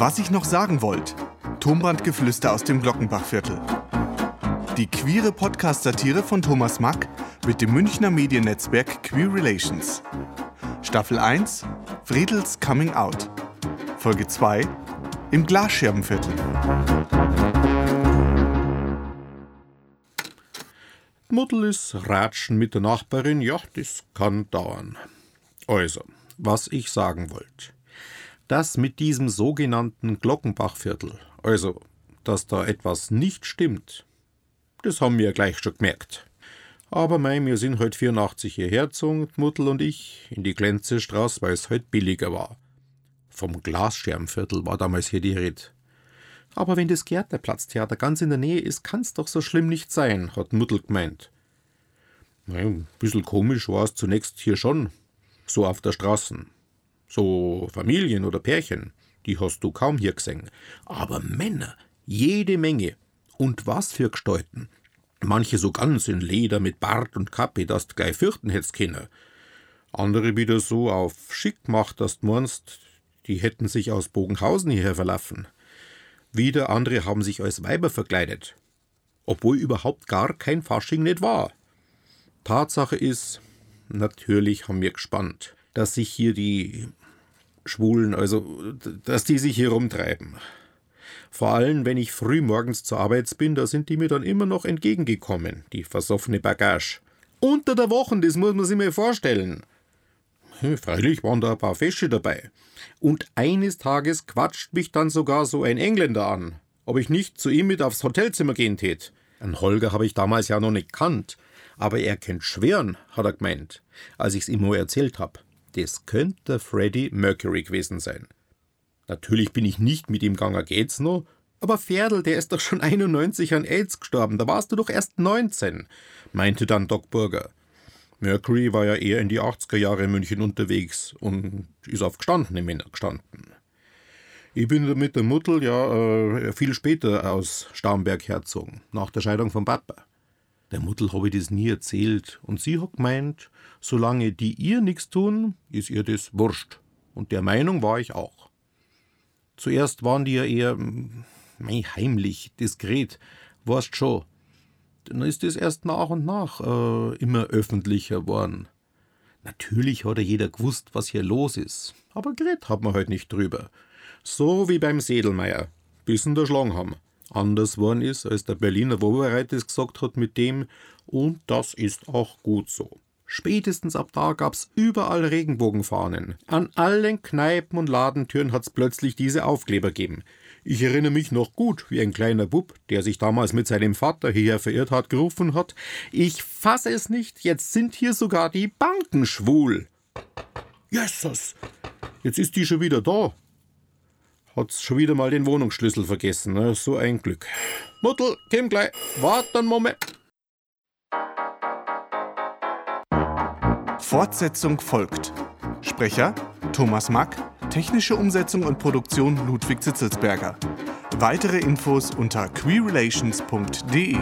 Was ich noch sagen wollte. Tonbandgeflüster aus dem Glockenbachviertel. Die queere Podcast-Satire von Thomas Mack mit dem Münchner Mediennetzwerk Queer Relations. Staffel 1 Friedels Coming Out. Folge 2 Im Glasscherbenviertel. Muddel ist Ratschen mit der Nachbarin, ja, das kann dauern. Also, was ich sagen wollte. Das mit diesem sogenannten Glockenbachviertel, also, dass da etwas nicht stimmt, das haben wir gleich schon gemerkt. Aber mei, wir sind heute 84 hierher gezogen, Muddel und ich, in die Glänzestraße, weil es halt billiger war. Vom Glasscherbenviertel war damals hier die Rede. Aber wenn das Gärtnerplatztheater ganz in der Nähe ist, kann's doch so schlimm nicht sein, hat Muddel gemeint. Naja, ein bisschen komisch war es zunächst hier schon, so auf der Straße. So Familien oder Pärchen, die hast du kaum hier gesehen. Aber Männer, jede Menge. Und was für Gestalten. Manche so ganz in Leder mit Bart und Kappe, dass du gleich fürchten hättest können. Andere wieder so auf schick gemacht, dass du meinst, die hätten sich aus Bogenhausen hierher verlaufen. Wieder andere haben sich als Weiber verkleidet, obwohl überhaupt gar kein Fasching nicht war. Tatsache ist, natürlich haben wir gespannt, dass sich hier die Schwulen, also dass die sich hier rumtreiben. Vor allem, wenn ich früh morgens zur Arbeit bin, da sind die mir dann immer noch entgegengekommen, die versoffene Bagage. Unter der Woche, das muss man sich mal vorstellen. Freilich waren da ein paar Fische dabei. Und eines Tages quatscht mich dann sogar so ein Engländer an, ob ich nicht zu ihm mit aufs Hotelzimmer gehen tät. Ein Holger habe ich damals ja noch nicht kannt, aber er kennt Schweren, hat er gemeint, als ich's ihm nur erzählt hab. Das könnte Freddie Mercury gewesen sein. Natürlich bin ich nicht mit ihm gegangen, geht's noch, aber Ferdl, der ist doch schon 91 an AIDS gestorben, da warst du doch erst 19, meinte dann Doc Burger. Mercury war ja eher in die 80er Jahre in München unterwegs und ist auf gestandene Männer gestanden. Ich bin mit der Mutter ja äh, viel später aus Starnberg herzogen, nach der Scheidung von Papa. Der Mutter habe ich das nie erzählt und sie hat gemeint, solange die ihr nichts tun, ist ihr das wurscht. Und der Meinung war ich auch. Zuerst waren die ja eher mei, heimlich, diskret, weißt schon dann ist es erst nach und nach äh, immer öffentlicher worden. Natürlich hat ja jeder gewusst, was hier los ist, aber geredet hat man halt nicht drüber. So wie beim Sedelmeier, bis der Schlang haben. Anders worden ist, als der Berliner Wobereit es gesagt hat mit dem, und das ist auch gut so. Spätestens ab da gab's überall Regenbogenfahnen. An allen Kneipen und Ladentüren hat's plötzlich diese Aufkleber gegeben. Ich erinnere mich noch gut, wie ein kleiner Bub, der sich damals mit seinem Vater hierher verirrt hat, gerufen hat: Ich fasse es nicht, jetzt sind hier sogar die Banken schwul. Jesus, jetzt ist die schon wieder da. Hat's schon wieder mal den Wohnungsschlüssel vergessen, ne? so ein Glück. Muttel, komm gleich, wart einen Moment. Fortsetzung folgt. Sprecher Thomas Mack, technische Umsetzung und Produktion Ludwig Zitzelsberger. Weitere Infos unter queerrelations.de.